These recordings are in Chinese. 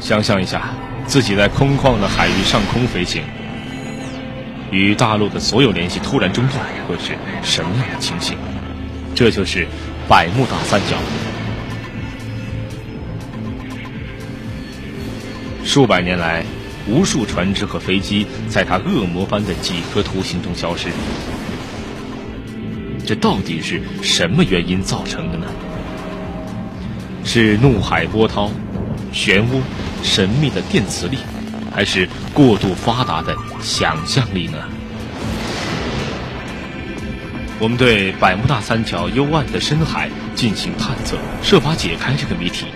想象一下，自己在空旷的海域上空飞行，与大陆的所有联系突然中断，会是什么样的情形？这就是百慕大三角。数百年来，无数船只和飞机在它恶魔般的几何图形中消失。这到底是什么原因造成的呢？是怒海波涛、漩涡、神秘的电磁力，还是过度发达的想象力呢？我们对百慕大三角幽暗的深海进行探测，设法解开这个谜题。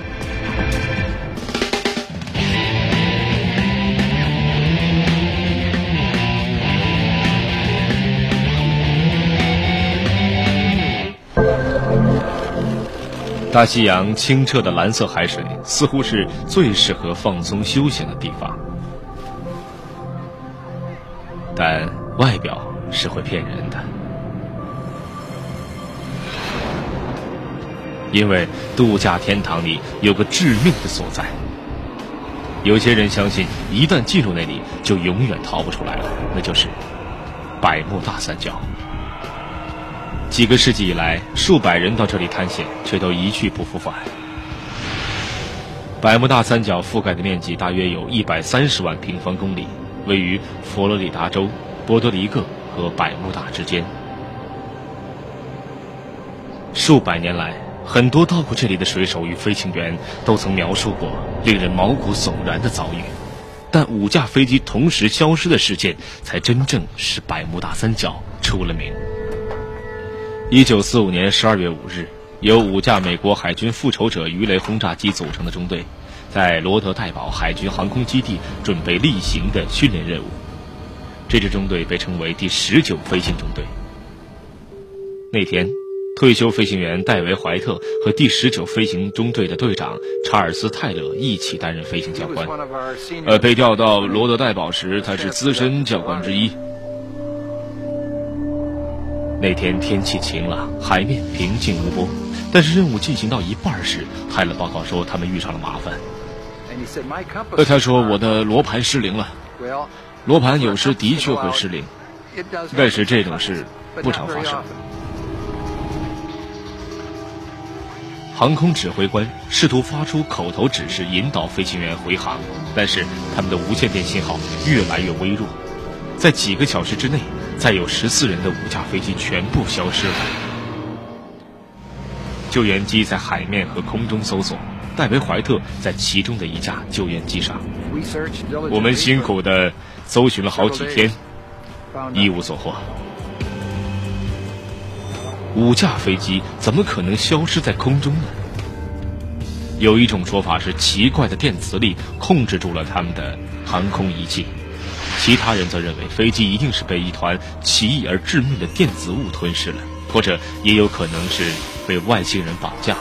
大西洋清澈的蓝色海水，似乎是最适合放松休闲的地方，但外表是会骗人的，因为度假天堂里有个致命的所在。有些人相信，一旦进入那里，就永远逃不出来了，那就是百慕大三角。几个世纪以来，数百人到这里探险，却都一去不复返。百慕大三角覆盖的面积大约有一百三十万平方公里，位于佛罗里达州、波多黎各和百慕大之间。数百年来，很多到过这里的水手与飞行员都曾描述过令人毛骨悚然的遭遇，但五架飞机同时消失的事件，才真正使百慕大三角出了名。一九四五年十二月五日，由五架美国海军复仇者鱼雷轰炸机组成的中队，在罗德代堡海军航空基地准备例行的训练任务。这支中队被称为第十九飞行中队。那天，退休飞行员戴维·怀特和第十九飞行中队的队长查尔斯·泰勒一起担任飞行教官。呃，被调到罗德代堡时，他是资深教官之一。那天天气晴朗，海面平静无波。但是任务进行到一半时，泰勒报告说他们遇上了麻烦。呃，他说我的罗盘失灵了。罗盘有时的确会失灵，但是这种事不常发生。航空指挥官试图发出口头指示引导飞行员回航，但是他们的无线电信号越来越微弱，在几个小时之内。载有十四人的五架飞机全部消失了。救援机在海面和空中搜索，戴维·怀特在其中的一架救援机上。我们辛苦的搜寻了好几天，一无所获。五架飞机怎么可能消失在空中呢？有一种说法是，奇怪的电磁力控制住了他们的航空仪器。其他人则认为，飞机一定是被一团奇异而致命的电子物吞噬了，或者也有可能是被外星人绑架。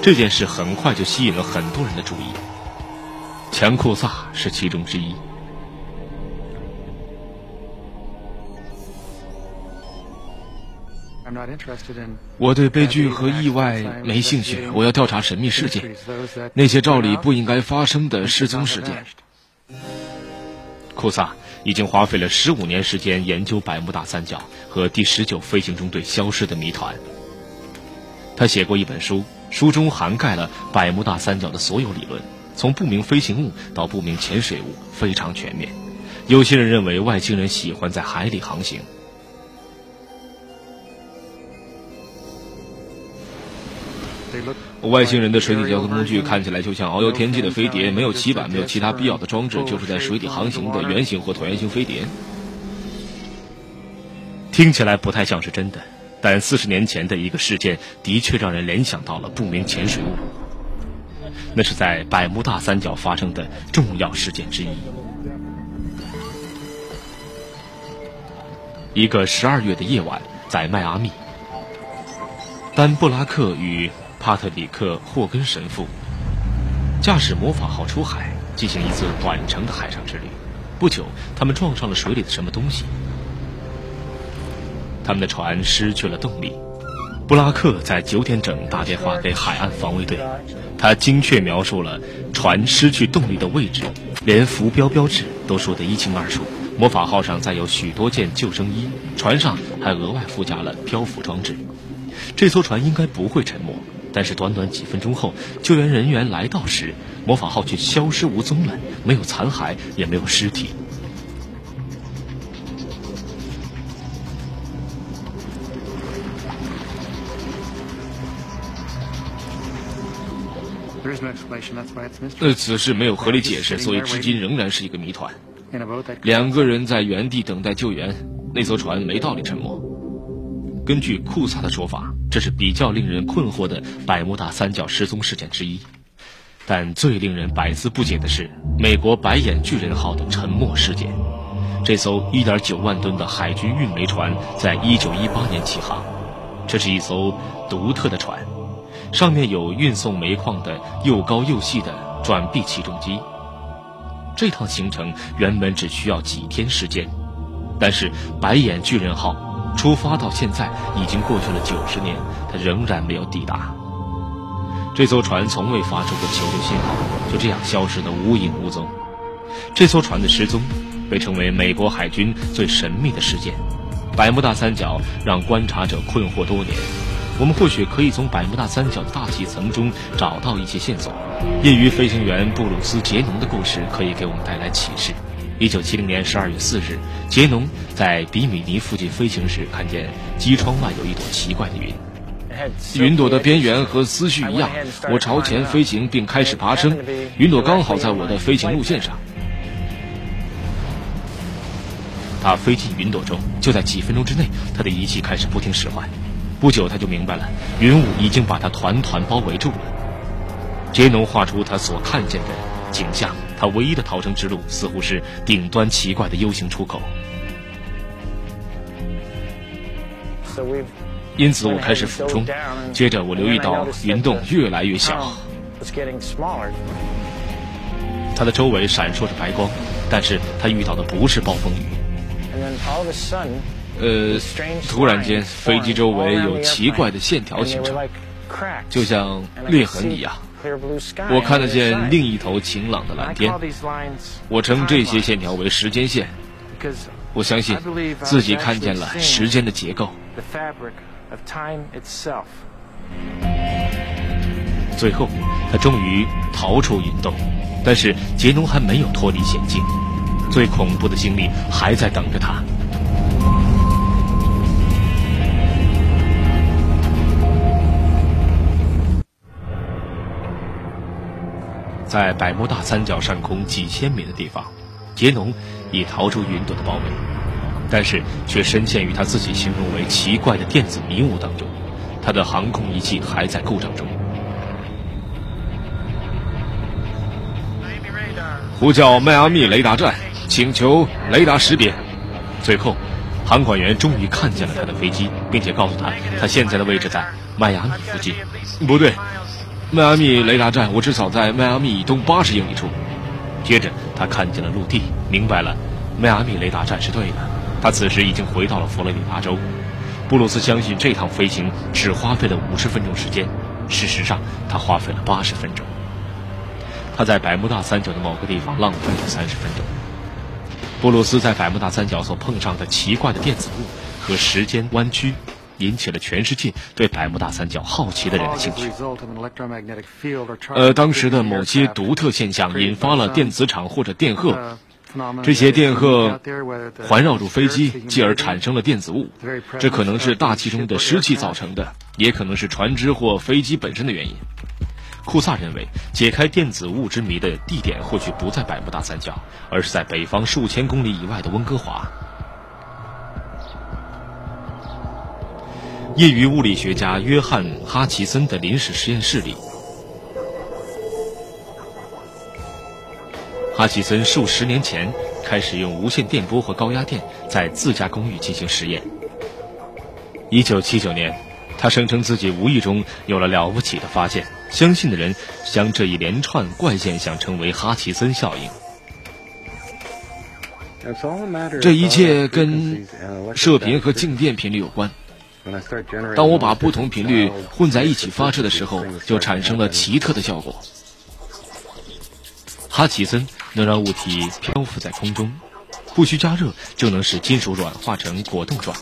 这件事很快就吸引了很多人的注意，强库萨是其中之一。我对悲剧和意外没兴趣，我要调查神秘事件，那些照理不应该发生的失踪事件。库萨已经花费了十五年时间研究百慕大三角和第十九飞行中队消失的谜团。他写过一本书，书中涵盖了百慕大三角的所有理论，从不明飞行物到不明潜水物，非常全面。有些人认为外星人喜欢在海里航行。外星人的水底交通工具看起来就像遨游天际的飞碟，没有鳍板，没有其他必要的装置，就是在水底航行的圆形或椭圆形飞碟。听起来不太像是真的，但四十年前的一个事件的确让人联想到了不明潜水物。那是在百慕大三角发生的重要事件之一。一个十二月的夜晚，在迈阿密，丹布拉克与。帕特里克·霍根神父驾驶魔法号出海，进行一次短程的海上之旅。不久，他们撞上了水里的什么东西，他们的船失去了动力。布拉克在九点整打电话给海岸防卫队，他精确描述了船失去动力的位置，连浮标标志都说得一清二楚。魔法号上载有许多件救生衣，船上还额外附加了漂浮装置。这艘船应该不会沉没，但是短短几分钟后，救援人员来到时，魔法号却消失无踪了，没有残骸，也没有尸体。呃，此事没有合理解释，所以至今仍然是一个谜团。两个人在原地等待救援，那艘船没道理沉没。根据库萨的说法，这是比较令人困惑的百慕大三角失踪事件之一。但最令人百思不解的是，美国白眼巨人号的沉没事件。这艘1.9万吨的海军运煤船在1918年起航，这是一艘独特的船。上面有运送煤矿的又高又细的转臂起重机。这趟行程原本只需要几天时间，但是白眼巨人号出发到现在已经过去了九十年，他仍然没有抵达。这艘船从未发出过求救信号，就这样消失得无影无踪。这艘船的失踪被称为美国海军最神秘的事件。百慕大三角让观察者困惑多年。我们或许可以从百慕大三角的大气层中找到一些线索。业余飞行员布鲁斯·杰农的故事可以给我们带来启示。一九七零年十二月四日，杰农在比米尼附近飞行时，看见机窗外有一朵奇怪的云。云朵的边缘和思绪一样，我朝前飞行并开始爬升，云朵刚好在我的飞行路线上。他飞进云朵中，就在几分钟之内，他的仪器开始不停使唤。不久，他就明白了，云雾已经把他团团包围住了。杰农画出他所看见的景象，他唯一的逃生之路似乎是顶端奇怪的 U 型出口。因此，我开始俯冲，接着我留意到云洞越来越小，它的周围闪烁着白光，但是它遇到的不是暴风雨。呃，突然间，飞机周围有奇怪的线条形成，就像裂痕一样。我看得见另一头晴朗的蓝天。我称这些线条为时间线。我相信自己看见了时间的结构。最后，他终于逃出云洞，但是杰农还没有脱离险境。最恐怖的经历还在等着他。在百慕大三角上空几千米的地方，杰农已逃出云朵的包围，但是却深陷于他自己形容为奇怪的电子迷雾当中。他的航空仪器还在故障中。呼叫迈阿密雷达站，请求雷达识别。最后，航管员终于看见了他的飞机，并且告诉他，他现在的位置在迈阿密附近。不对。迈阿密雷达站，我至少在迈阿密以东八十英里处。接着，他看见了陆地，明白了，迈阿密雷达站是对的。他此时已经回到了佛罗里达州。布鲁斯相信这趟飞行只花费了五十分钟时间，事实上，他花费了八十分钟。他在百慕大三角的某个地方浪费了三十分钟。布鲁斯在百慕大三角所碰上的奇怪的电子雾和时间弯曲。引起了全世界对百慕大三角好奇的人的兴趣。呃，当时的某些独特现象引发了电磁场或者电荷，这些电荷环绕住飞机，继而产生了电子雾。这可能是大气中的湿气造成的，也可能是船只或飞机本身的原因。库萨认为，解开电子雾之谜的地点或许不在百慕大三角，而是在北方数千公里以外的温哥华。业余物理学家约翰·哈奇森的临时实验室里，哈奇森数十年前开始用无线电波和高压电在自家公寓进行实验。一九七九年，他声称自己无意中有了了不起的发现，相信的人将这一连串怪现象称为哈奇森效应。这一切跟射频和静电频率有关。当我把不同频率混在一起发射的时候，就产生了奇特的效果。哈奇森能让物体漂浮在空中，不需加热就能使金属软化成果冻状，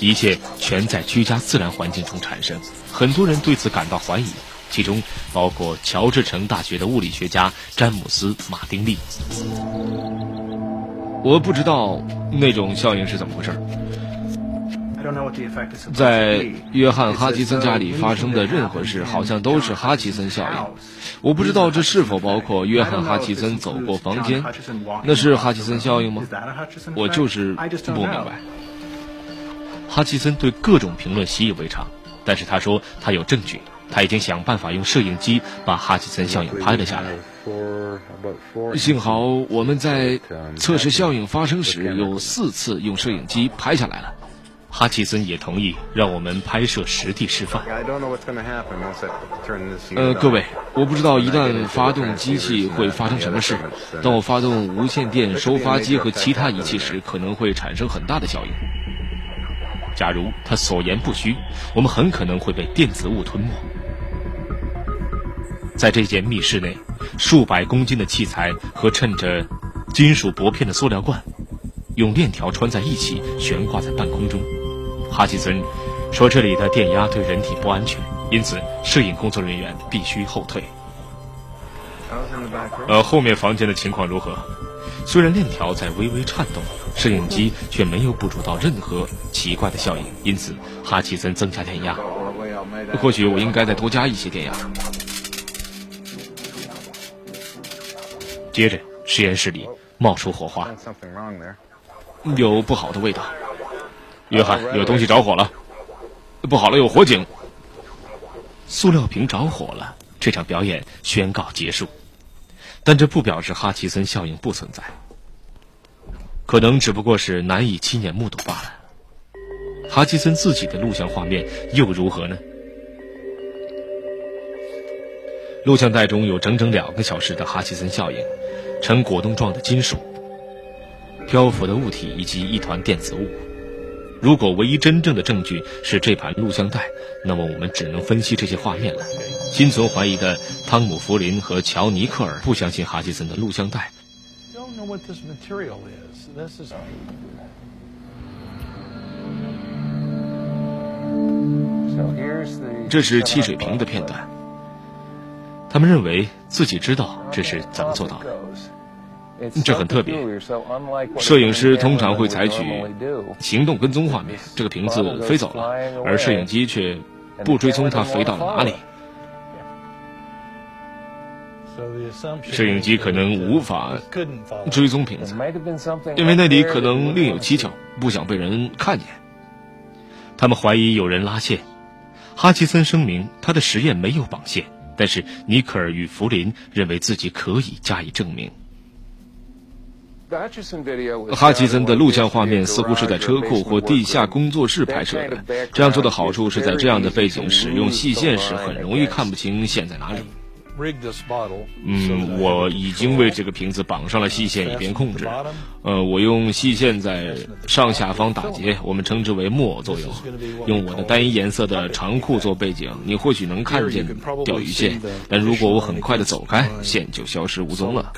一切全在居家自然环境中产生。很多人对此感到怀疑，其中包括乔治城大学的物理学家詹姆斯·马丁利。我不知道那种效应是怎么回事。在约翰·哈奇森家里发生的任何事，好像都是哈奇森效应。我不知道这是否包括约翰·哈奇森走过房间，那是哈奇森效应吗？我就是不明白。哈奇森对各种评论习以为常，但是他说他有证据，他已经想办法用摄影机把哈奇森效应拍了下来。幸好我们在测试效应发生时有四次用摄影机拍下来了。哈奇森也同意让我们拍摄实地示范。呃，各位，我不知道一旦发动机器会发生什么事。当我发动无线电收发机和其他仪器时，可能会产生很大的效应。假如他所言不虚，我们很可能会被电子雾吞没。在这间密室内，数百公斤的器材和衬着金属薄片的塑料罐，用链条穿在一起，悬挂在半空中。哈奇森说：“这里的电压对人体不安全，因此摄影工作人员必须后退。”呃，后面房间的情况如何？虽然链条在微微颤动，摄影机却没有捕捉到任何奇怪的效应，因此哈奇森增加电压。或许我应该再多加一些电压。接着，实验室里冒出火花，有不好的味道。约翰，有东西着火了，不好了，有火警！塑料瓶着火了，这场表演宣告结束。但这不表示哈奇森效应不存在，可能只不过是难以亲眼目睹罢了。哈奇森自己的录像画面又如何呢？录像带中有整整两个小时的哈奇森效应，呈果冻状的金属、漂浮的物体以及一团电子雾。如果唯一真正的证据是这盘录像带，那么我们只能分析这些画面了。心存怀疑的汤姆·弗林和乔·尼克尔不相信哈奇森的录像带。这是汽水瓶的片段。他们认为自己知道这是怎么做到的。这很特别。摄影师通常会采取行动跟踪画面，这个瓶子飞走了，而摄影机却不追踪它飞到了哪里。摄影机可能无法追踪瓶子，因为那里可能另有蹊跷，不想被人看见。他们怀疑有人拉线。哈奇森声明他的实验没有绑线，但是尼克尔与弗林认为自己可以加以证明。哈奇森的录像画面似乎是在车库或地下工作室拍摄的。这样做的好处是在这样的背景使用细线时，很容易看不清线在哪里。嗯，我已经为这个瓶子绑上了细线，以便控制。呃，我用细线在上下方打结，我们称之为木偶作用。用我的单一颜色的长裤做背景，你或许能看见钓鱼线，但如果我很快的走开，线就消失无踪了。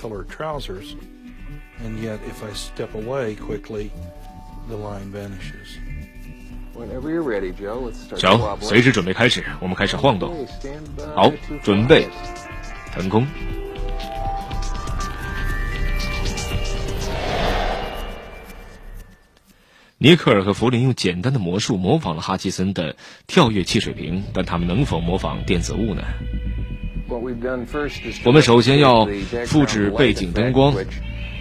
And yet if I step away quickly, the line vanishes. Whenever you're ready, Joe, let's start. 乔，随时准备开始，我们开始晃动。好，准备，腾空。尼克尔和弗林用简单的魔术模仿了哈奇森的跳跃汽水瓶，但他们能否模仿电子雾呢？我们首先要复制背景灯光。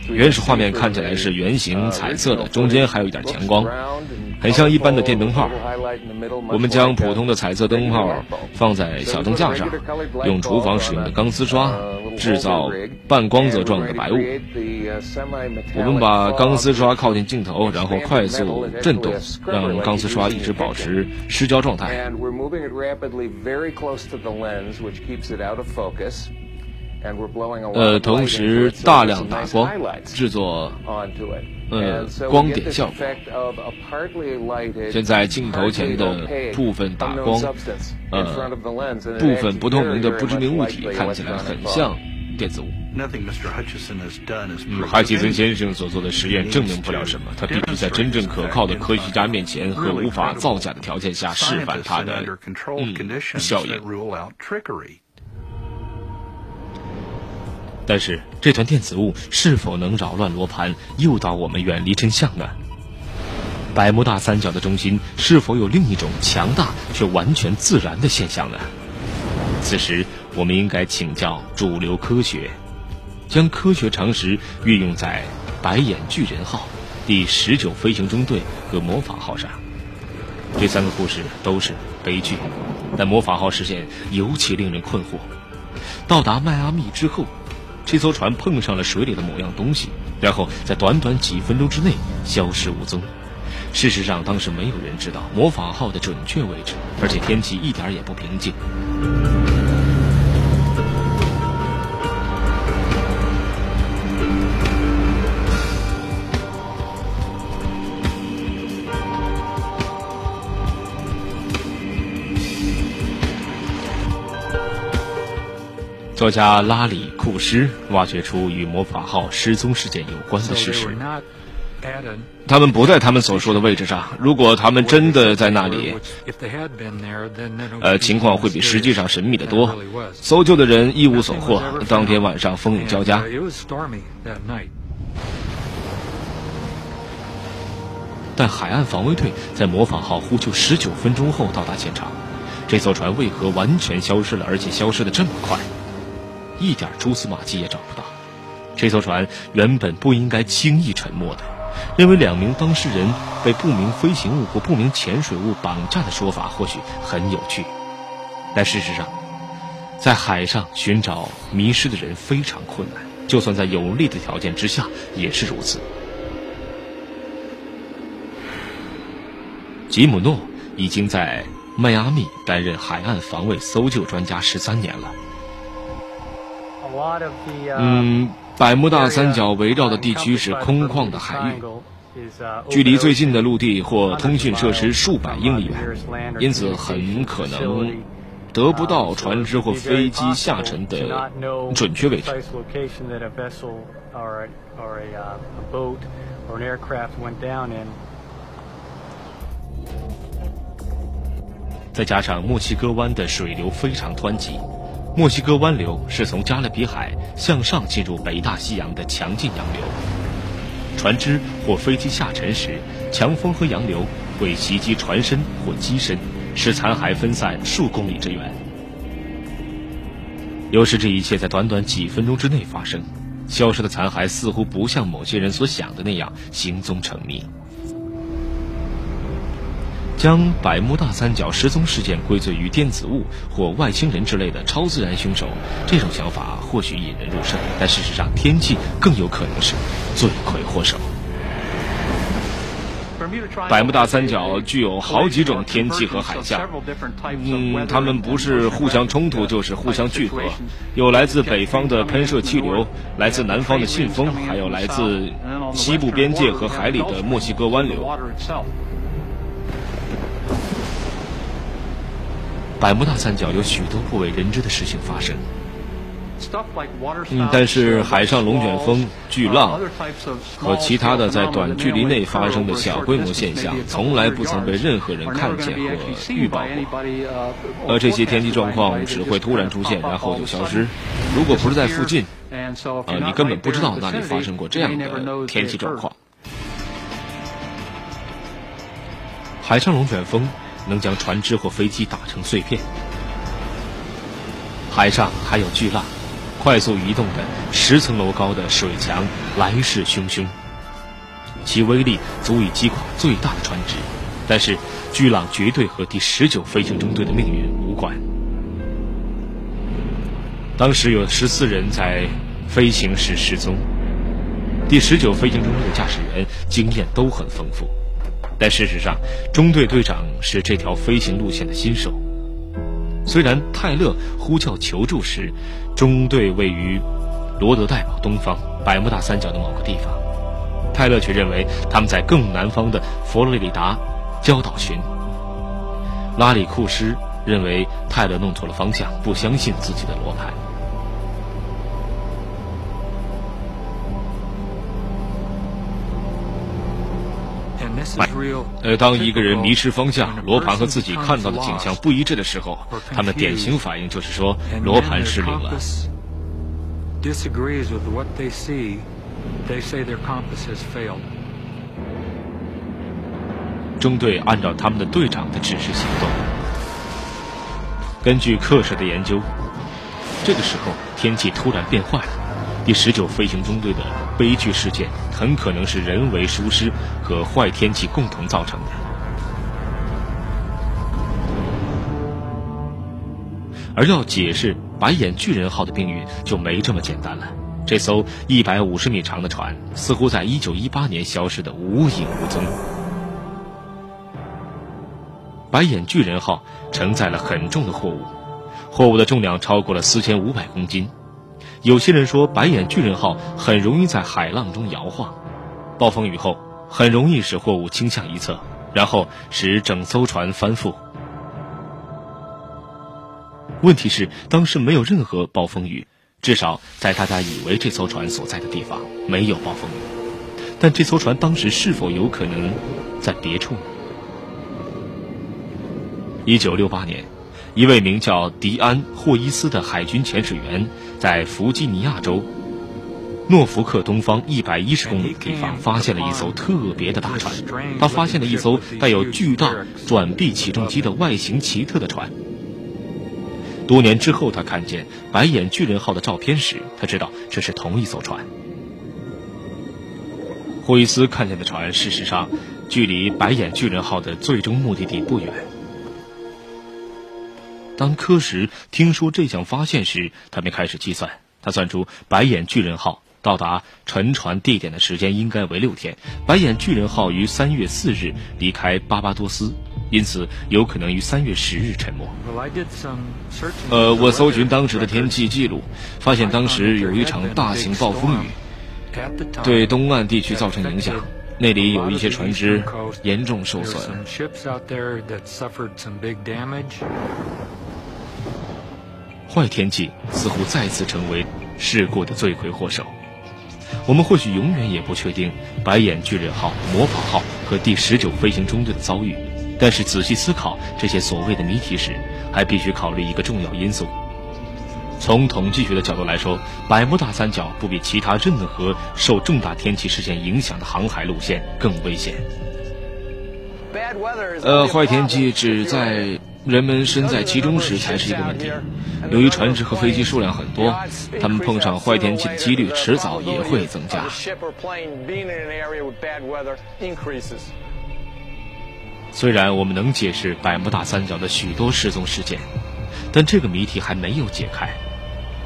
原始画面看起来是圆形、彩色的，中间还有一点强光，很像一般的电灯泡。我们将普通的彩色灯泡放在小灯架上，用厨房使用的钢丝刷制造半光泽状的白雾。我们把钢丝刷靠近镜头，然后快速震动，让钢丝刷一直保持失焦状态。呃，同时大量打光，制作呃光点效果。现在镜头前的部分打光，呃，部分不透明的不知名物体看起来很像电子嗯。哈奇森先生所做的实验证明不了什么，他必须在真正可靠的科学家面前和无法造假的条件下示范他的嗯效应。但是，这团电子雾是否能扰乱罗盘，诱导我们远离真相呢？百慕大三角的中心是否有另一种强大却完全自然的现象呢？此时，我们应该请教主流科学，将科学常识运用在“白眼巨人号”、第十九飞行中队和“魔法号”上。这三个故事都是悲剧，但“魔法号”事件尤其令人困惑。到达迈阿密之后。这艘船碰上了水里的某样东西，然后在短短几分钟之内消失无踪。事实上，当时没有人知道魔法号的准确位置，而且天气一点也不平静。作家拉里·库什挖掘出与魔法号失踪事件有关的事实。他们不在他们所说的位置上。如果他们真的在那里，呃，情况会比实际上神秘的多。搜救的人一无所获。当天晚上风雨交加。但海岸防卫队在魔法号呼救十九分钟后到达现场。这艘船为何完全消失了，而且消失的这么快？一点蛛丝马迹也找不到，这艘船原本不应该轻易沉没的。认为两名当事人被不明飞行物或不明潜水物绑架的说法或许很有趣，但事实上，在海上寻找迷失的人非常困难，就算在有利的条件之下也是如此。吉姆诺已经在迈阿密担任海岸防卫搜救专家十三年了。嗯，百慕大三角围绕的地区是空旷的海域，距离最近的陆地或通讯设施数百英里远，因此很可能得不到船只或飞机下沉的准确位置。再加上墨西哥湾的水流非常湍急。墨西哥湾流是从加勒比海向上进入北大西洋的强劲洋流。船只或飞机下沉时，强风和洋流会袭击船身或机身，使残骸分散数公里之远。有时这一切在短短几分钟之内发生，消失的残骸似乎不像某些人所想的那样行踪成谜。将百慕大三角失踪事件归罪于电子雾或外星人之类的超自然凶手，这种想法或许引人入胜，但事实上，天气更有可能是罪魁祸首。百慕大三角具有好几种天气和海象，嗯，它们不是互相冲突，就是互相聚合。有来自北方的喷射气流，来自南方的信风，还有来自西部边界和海里的墨西哥湾流。百慕大三角有许多不为人知的事情发生，嗯，但是海上龙卷风、巨浪和其他的在短距离内发生的小规模现象，从来不曾被任何人看见或预报过。而这些天气状况只会突然出现，然后就消失。如果不是在附近，呃，你根本不知道那里发生过这样的天气状况。海上龙卷风。能将船只或飞机打成碎片。海上还有巨浪，快速移动的十层楼高的水墙来势汹汹，其威力足以击垮最大的船只。但是，巨浪绝对和第十九飞行中队的命运无关。当时有十四人在飞行时失踪，第十九飞行中队的驾驶员经验都很丰富。但事实上，中队队长是这条飞行路线的新手。虽然泰勒呼叫求助时，中队位于罗德代堡东方百慕大三角的某个地方，泰勒却认为他们在更南方的佛罗里达礁岛群。拉里库斯认为泰勒弄错了方向，不相信自己的罗盘。呃，当一个人迷失方向，罗盘和自己看到的景象不一致的时候，他们的典型反应就是说罗盘失灵了。中队按照他们的队长的指示行动。根据克什的研究，这个时候天气突然变坏了。第十九飞行中队的悲剧事件很可能是人为疏失和坏天气共同造成的。而要解释白眼巨人号的命运，就没这么简单了。这艘一百五十米长的船，似乎在一九一八年消失的无影无踪。白眼巨人号承载了很重的货物，货物的重量超过了四千五百公斤。有些人说，白眼巨人号很容易在海浪中摇晃，暴风雨后很容易使货物倾向一侧，然后使整艘船翻覆。问题是，当时没有任何暴风雨，至少在大家以为这艘船所在的地方没有暴风雨。但这艘船当时是否有可能在别处呢？一九六八年，一位名叫迪安·霍伊斯的海军潜水员在弗吉尼亚州诺福克东方一百一十公里的地方发现了一艘特别的大船。他发现了一艘带有巨大转臂起重机的外形奇特的船。多年之后，他看见“白眼巨人号”的照片时，他知道这是同一艘船。霍伊斯看见的船，事实上距离“白眼巨人号”的最终目的地不远。当科什听说这项发现时，他便开始计算。他算出白眼巨人号到达沉船地点的时间应该为六天。白眼巨人号于三月四日离开巴巴多斯，因此有可能于三月十日沉没。呃，我搜寻当时的天气记录，发现当时有一场大型暴风雨，对东岸地区造成影响，那里有一些船只严重受损。坏天气似乎再次成为事故的罪魁祸首。我们或许永远也不确定白眼巨人号、魔法号和第十九飞行中队的遭遇，但是仔细思考这些所谓的谜题时，还必须考虑一个重要因素。从统计学的角度来说，百慕大三角不比其他任何受重大天气事件影响的航海路线更危险。呃，坏天气只在。人们身在其中时才是一个问题。由于船只和飞机数量很多，他们碰上坏天气的几率迟早也会增加。虽然我们能解释百慕大三角的许多失踪事件，但这个谜题还没有解开：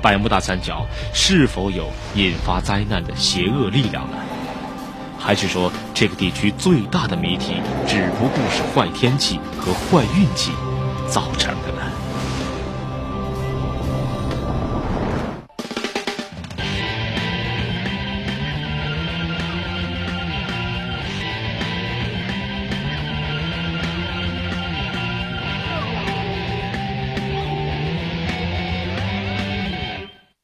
百慕大三角是否有引发灾难的邪恶力量呢？还是说，这个地区最大的谜题只不过是坏天气和坏运气？造成的。